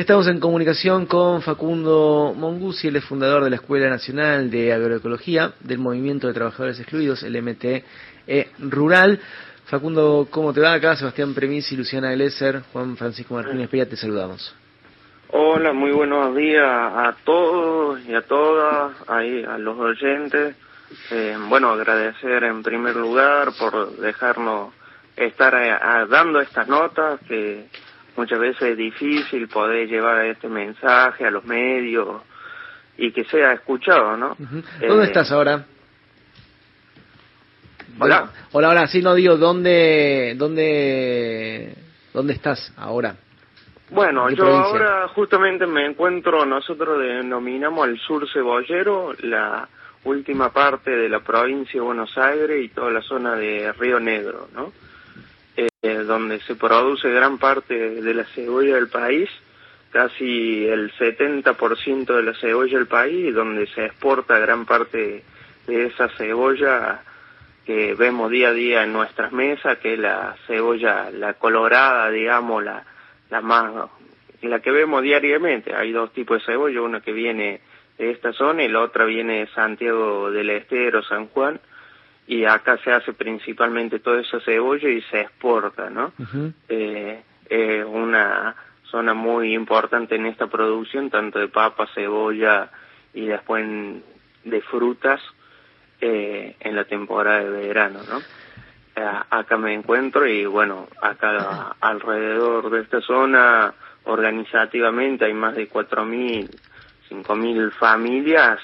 Estamos en comunicación con Facundo Mongusi, el fundador de la Escuela Nacional de Agroecología del Movimiento de Trabajadores Excluidos, el MTE Rural. Facundo, ¿cómo te va acá? Sebastián Premisi, Luciana Glesser, Juan Francisco Martínez Pérez, te saludamos. Hola, muy buenos días a todos y a todas, ahí a los oyentes. Eh, bueno, agradecer en primer lugar por dejarnos estar eh, dando estas notas que muchas veces es difícil poder llevar este mensaje a los medios y que sea escuchado, ¿no? ¿Dónde eh, estás ahora? Hola. Hola, hola, sí, no digo, ¿dónde, dónde, dónde estás ahora? Bueno, yo ahora justamente me encuentro, nosotros denominamos el sur cebollero, la última parte de la provincia de Buenos Aires y toda la zona de Río Negro, ¿no? Eh, donde se produce gran parte de la cebolla del país, casi el 70% de la cebolla del país, donde se exporta gran parte de esa cebolla que vemos día a día en nuestras mesas, que es la cebolla, la colorada, digamos, la, la más, la que vemos diariamente. Hay dos tipos de cebolla, una que viene de esta zona y la otra viene de Santiago del Estero, San Juan, y acá se hace principalmente toda esa cebolla y se exporta, ¿no? eh, es una zona muy importante en esta producción, tanto de papa, cebolla y después de frutas eh, en la temporada de verano, ¿no? Eh, acá me encuentro y bueno, acá alrededor de esta zona organizativamente hay más de 4.000, 5.000 familias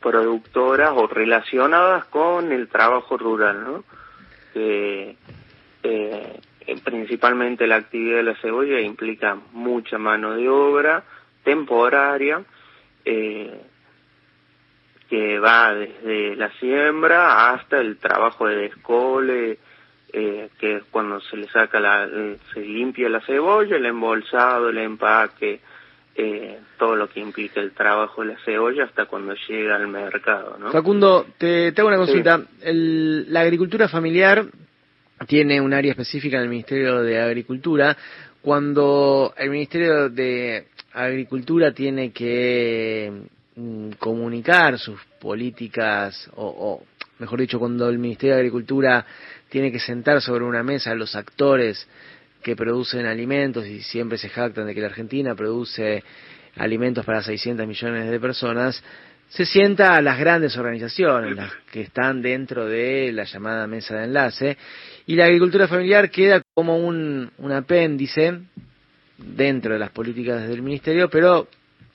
productoras o relacionadas con el trabajo rural, ¿no? Eh, principalmente la actividad de la cebolla implica mucha mano de obra temporaria, eh, que va desde la siembra hasta el trabajo de descole, eh, que es cuando se le saca la, se limpia la cebolla, el embolsado, el empaque, eh, todo lo que implica el trabajo de la cebolla hasta cuando llega al mercado. ¿no? Facundo, te, te hago una consulta. la agricultura familiar tiene un área específica en el Ministerio de Agricultura. Cuando el Ministerio de Agricultura tiene que mm, comunicar sus políticas, o, o mejor dicho, cuando el Ministerio de Agricultura tiene que sentar sobre una mesa a los actores que producen alimentos y siempre se jactan de que la Argentina produce alimentos para 600 millones de personas, se sienta a las grandes organizaciones, las que están dentro de la llamada mesa de enlace, y la agricultura familiar queda como un, un apéndice dentro de las políticas del ministerio, pero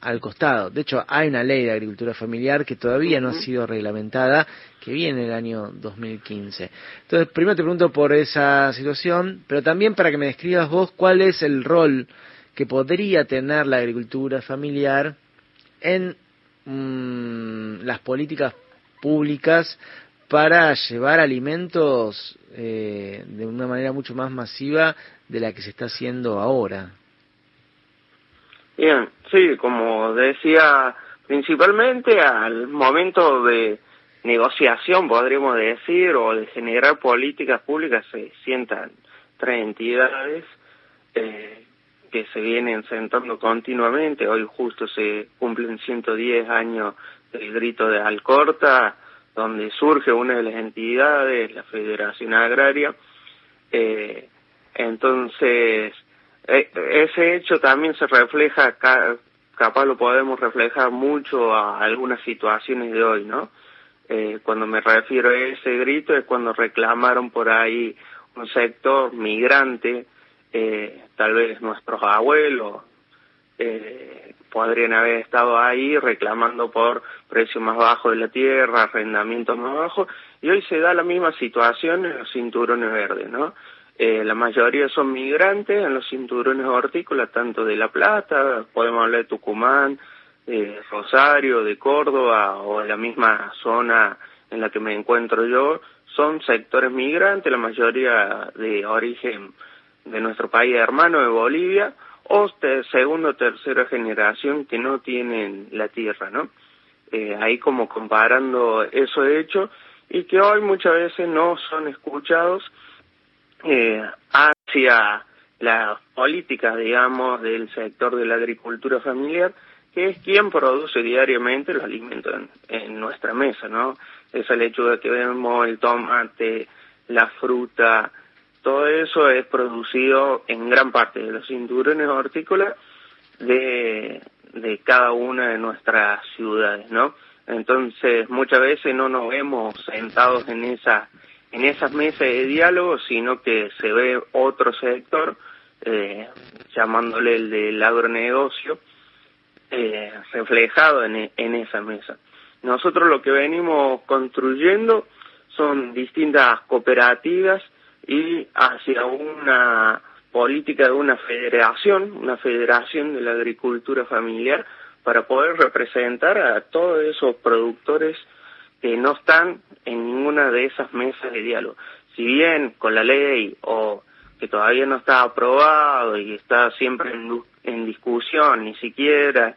al costado. De hecho, hay una ley de agricultura familiar que todavía no ha sido reglamentada, que viene en el año 2015. Entonces, primero te pregunto por esa situación, pero también para que me describas vos cuál es el rol que podría tener la agricultura familiar en mm, las políticas públicas para llevar alimentos eh, de una manera mucho más masiva de la que se está haciendo ahora. Bien, sí, como decía, principalmente al momento de negociación, podríamos decir, o de generar políticas públicas, se sientan tres entidades eh, que se vienen sentando continuamente. Hoy justo se cumplen 110 años del grito de Alcorta, donde surge una de las entidades, la Federación Agraria. Eh, entonces, ese hecho también se refleja, capaz lo podemos reflejar mucho a algunas situaciones de hoy, ¿no? Eh, cuando me refiero a ese grito es cuando reclamaron por ahí un sector migrante, eh, tal vez nuestros abuelos eh, podrían haber estado ahí reclamando por precios más bajos de la tierra, arrendamientos más bajos, y hoy se da la misma situación en los cinturones verdes, ¿no? Eh, la mayoría son migrantes en los cinturones hortícolas, tanto de La Plata, podemos hablar de Tucumán, de Rosario, de Córdoba o en la misma zona en la que me encuentro yo, son sectores migrantes, la mayoría de origen de nuestro país hermano, de Bolivia, o de segunda o tercera generación que no tienen la tierra, ¿no? Eh, ahí como comparando esos hechos y que hoy muchas veces no son escuchados eh, hacia las políticas, digamos, del sector de la agricultura familiar, que es quien produce diariamente los alimentos en, nuestra mesa, ¿no? Es el hecho de que vemos el tomate, la fruta, todo eso es producido en gran parte de los cinturones hortícolas de, de cada una de nuestras ciudades, ¿no? Entonces, muchas veces no nos vemos sentados en esa en esas mesas de diálogo, sino que se ve otro sector, eh, llamándole el del agronegocio, eh, reflejado en, en esa mesa. Nosotros lo que venimos construyendo son distintas cooperativas y hacia una política de una federación, una federación de la agricultura familiar, para poder representar a todos esos productores que no están en ninguna de esas mesas de diálogo. Si bien con la ley o que todavía no está aprobado y está siempre en, discusión, ni siquiera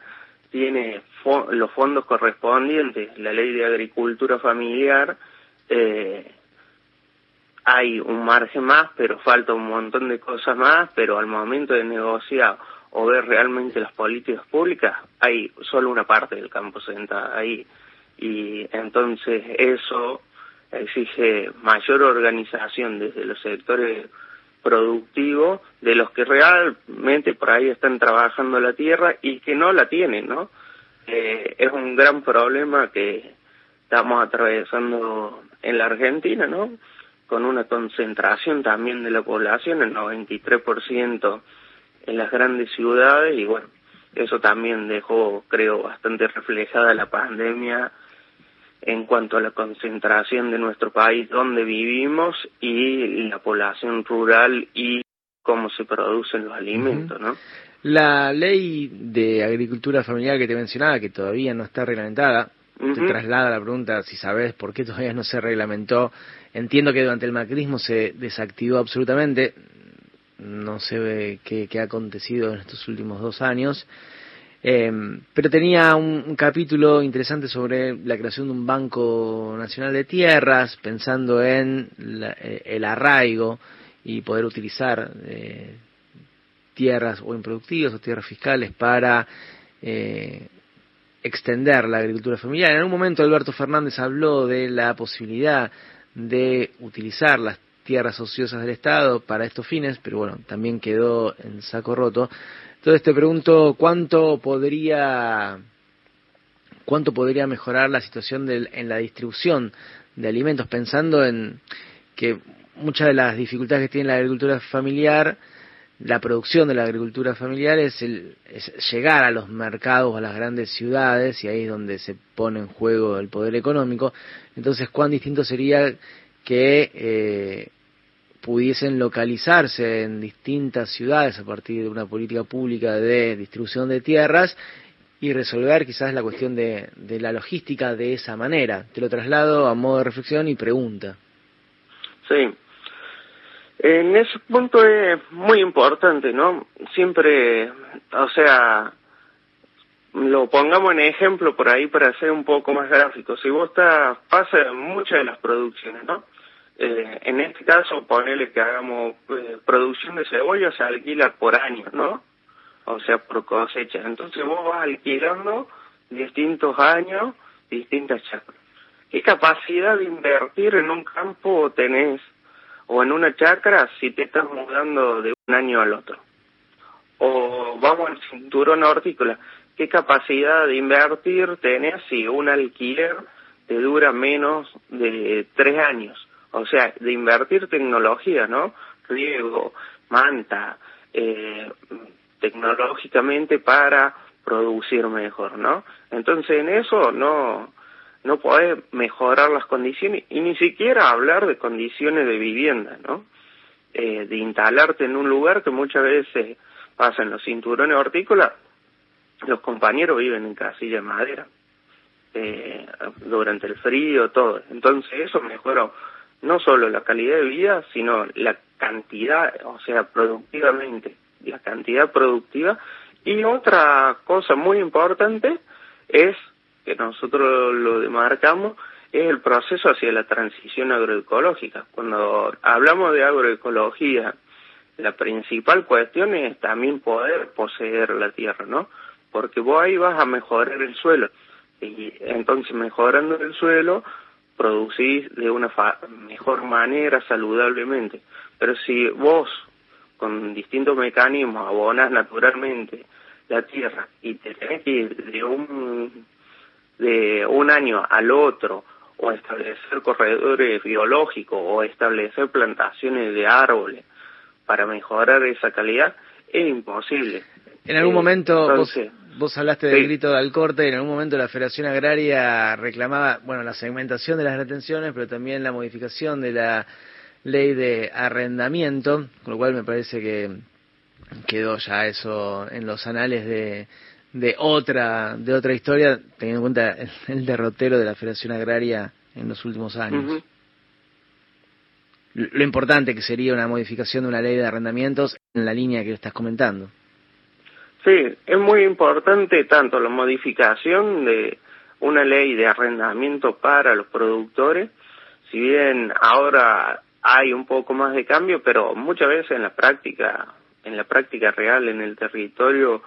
tiene los fondos correspondientes, la ley de agricultura familiar, eh, hay un margen más, pero falta un montón de cosas más, pero al momento de negociar o ver realmente las políticas públicas, hay solo una parte del campo sentada ahí. Y entonces eso exige mayor organización desde los sectores productivos de los que realmente por ahí están trabajando la tierra y que no la tienen, ¿no? Eh, es un gran problema que estamos atravesando en la Argentina, ¿no? Con una concentración también de la población, el 93% en las grandes ciudades y bueno, eso también dejó, creo, bastante reflejada la pandemia en cuanto a la concentración de nuestro país donde vivimos y la población rural y cómo se producen los alimentos, ¿no? La ley de agricultura familiar que te mencionaba, que todavía no está reglamentada, te traslada la pregunta si sabes por qué todavía no se reglamentó. Entiendo que durante el macrismo se desactivó absolutamente, no se ve qué, ha acontecido en estos últimos dos años. Eh, pero tenía un, capítulo interesante sobre la creación de un Banco Nacional de Tierras, pensando en eh, el arraigo y poder utilizar eh, tierras o improductivas o tierras fiscales para extender la agricultura familiar. En algún momento Alberto Fernández habló de la posibilidad de utilizar las tierras ociosas del Estado para estos fines, pero bueno, también quedó en saco roto. Entonces te pregunto cuánto podría cuánto podría mejorar la situación en la distribución de alimentos, pensando en que muchas de las dificultades que tiene la agricultura familiar, la producción de la agricultura familiar es, el, es llegar a los mercados, a las grandes ciudades, y ahí es donde se pone en juego el poder económico. Entonces, ¿cuán distinto sería que eh, pudiesen localizarse en distintas ciudades a partir de una política pública de distribución de tierras y resolver quizás la cuestión de, la logística de esa manera. Te lo traslado a modo de reflexión y pregunta. Sí. En ese punto es muy importante, ¿no? Siempre, o sea, lo pongamos en ejemplo por ahí para ser un poco más gráfico. Si vos estás, pasa muchas de las producciones, ¿no? Eh, en este caso, ponerle que hagamos eh, producción de cebolla se alquila por año, ¿no? O sea, por cosecha. Entonces vos vas alquilando distintos años, distintas chacras. ¿Qué capacidad de invertir en un campo tenés o en una chacra si te estás mudando de un año al otro? O vamos al cinturón hortícola. ¿Qué capacidad de invertir tenés si un alquiler te dura menos de tres años? O sea, de invertir tecnología, ¿no? Riego, manta, eh, tecnológicamente para producir mejor, ¿no? Entonces en eso no no podés mejorar las condiciones y ni siquiera hablar de condiciones de vivienda, ¿no? Eh, de instalarte en un lugar que muchas veces pasa en los cinturones hortícolas, los compañeros viven en casillas de madera eh, durante el frío, todo. Entonces eso mejoró no solo la calidad de vida, sino la cantidad, o sea, productivamente, la cantidad productiva. Y otra cosa muy importante es, que nosotros lo demarcamos, es el proceso hacia la transición agroecológica. Cuando hablamos de agroecología la principal cuestión es también poder poseer la tierra, ¿no? Porque vos ahí vas a mejorar el suelo. Y entonces mejorando el suelo, producís de una mejor manera, saludablemente. Pero si vos, con distintos mecanismos, abonas naturalmente la tierra y te tenés que ir de un, de un año al otro, o establecer corredores biológicos, o establecer plantaciones de árboles para mejorar esa calidad, es imposible. En algún momento, vos, hablaste del grito del corte, en algún momento la Federación Agraria reclamaba, bueno, la segmentación de las retenciones, pero también la modificación de la ley de arrendamiento, con lo cual me parece que quedó ya eso en los anales de, de otra de otra historia, teniendo en cuenta el, derrotero de la Federación Agraria en los últimos años. Lo importante que sería una modificación de una ley de arrendamientos en la línea que estás comentando. Sí, es muy importante tanto la modificación de una ley de arrendamiento para los productores, si bien ahora hay un poco más de cambio, pero muchas veces en la práctica, en la práctica real, en el territorio,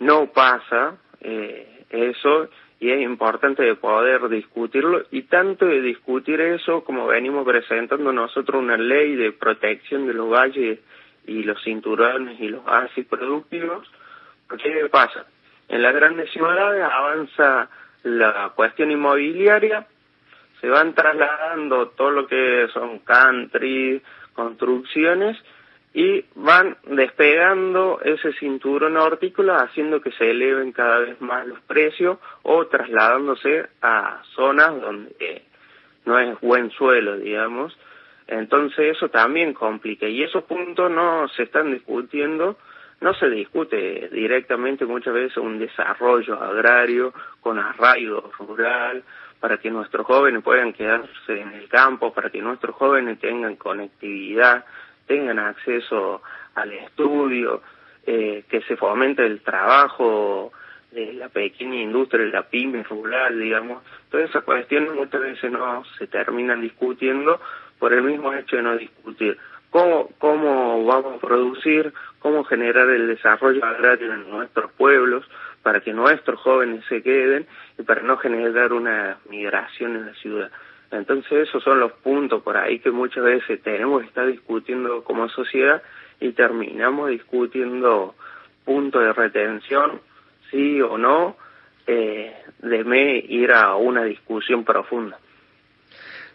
no pasa eh, eso y es importante poder discutirlo y tanto de discutir eso como venimos presentando nosotros una ley de protección de los valles y los cinturones y los oasis productivos ¿Qué pasa? En las grandes ciudades avanza la cuestión inmobiliaria, se van trasladando todo lo que son country, construcciones, y van despegando ese cinturón hortícola haciendo que se eleven cada vez más los precios o trasladándose a zonas donde no es buen suelo, digamos. Entonces eso también complica y esos puntos no se están discutiendo no se discute directamente muchas veces un desarrollo agrario con arraigo rural para que nuestros jóvenes puedan quedarse en el campo, para que nuestros jóvenes tengan conectividad, tengan acceso al estudio, eh, que se fomente el trabajo de la pequeña industria, la pyme rural, digamos. Todas esas cuestiones muchas veces no se terminan discutiendo por el mismo hecho de no discutir cómo, cómo vamos a producir, cómo generar el desarrollo agrario en nuestros pueblos para que nuestros jóvenes se queden y para no generar una migración en la ciudad. Entonces esos son los puntos por ahí que muchas veces tenemos que estar discutiendo como sociedad y terminamos discutiendo puntos de retención, sí o no, eh, de ir a una discusión profunda.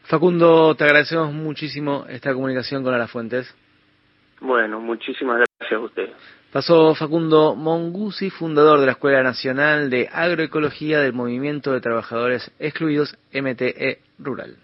Facundo, te agradecemos muchísimo esta comunicación con Fuentes. Bueno, muchísimas gracias a usted. Pasó Facundo Mongusi, fundador de la Escuela Nacional de Agroecología del Movimiento de Trabajadores Excluidos MTE Rural.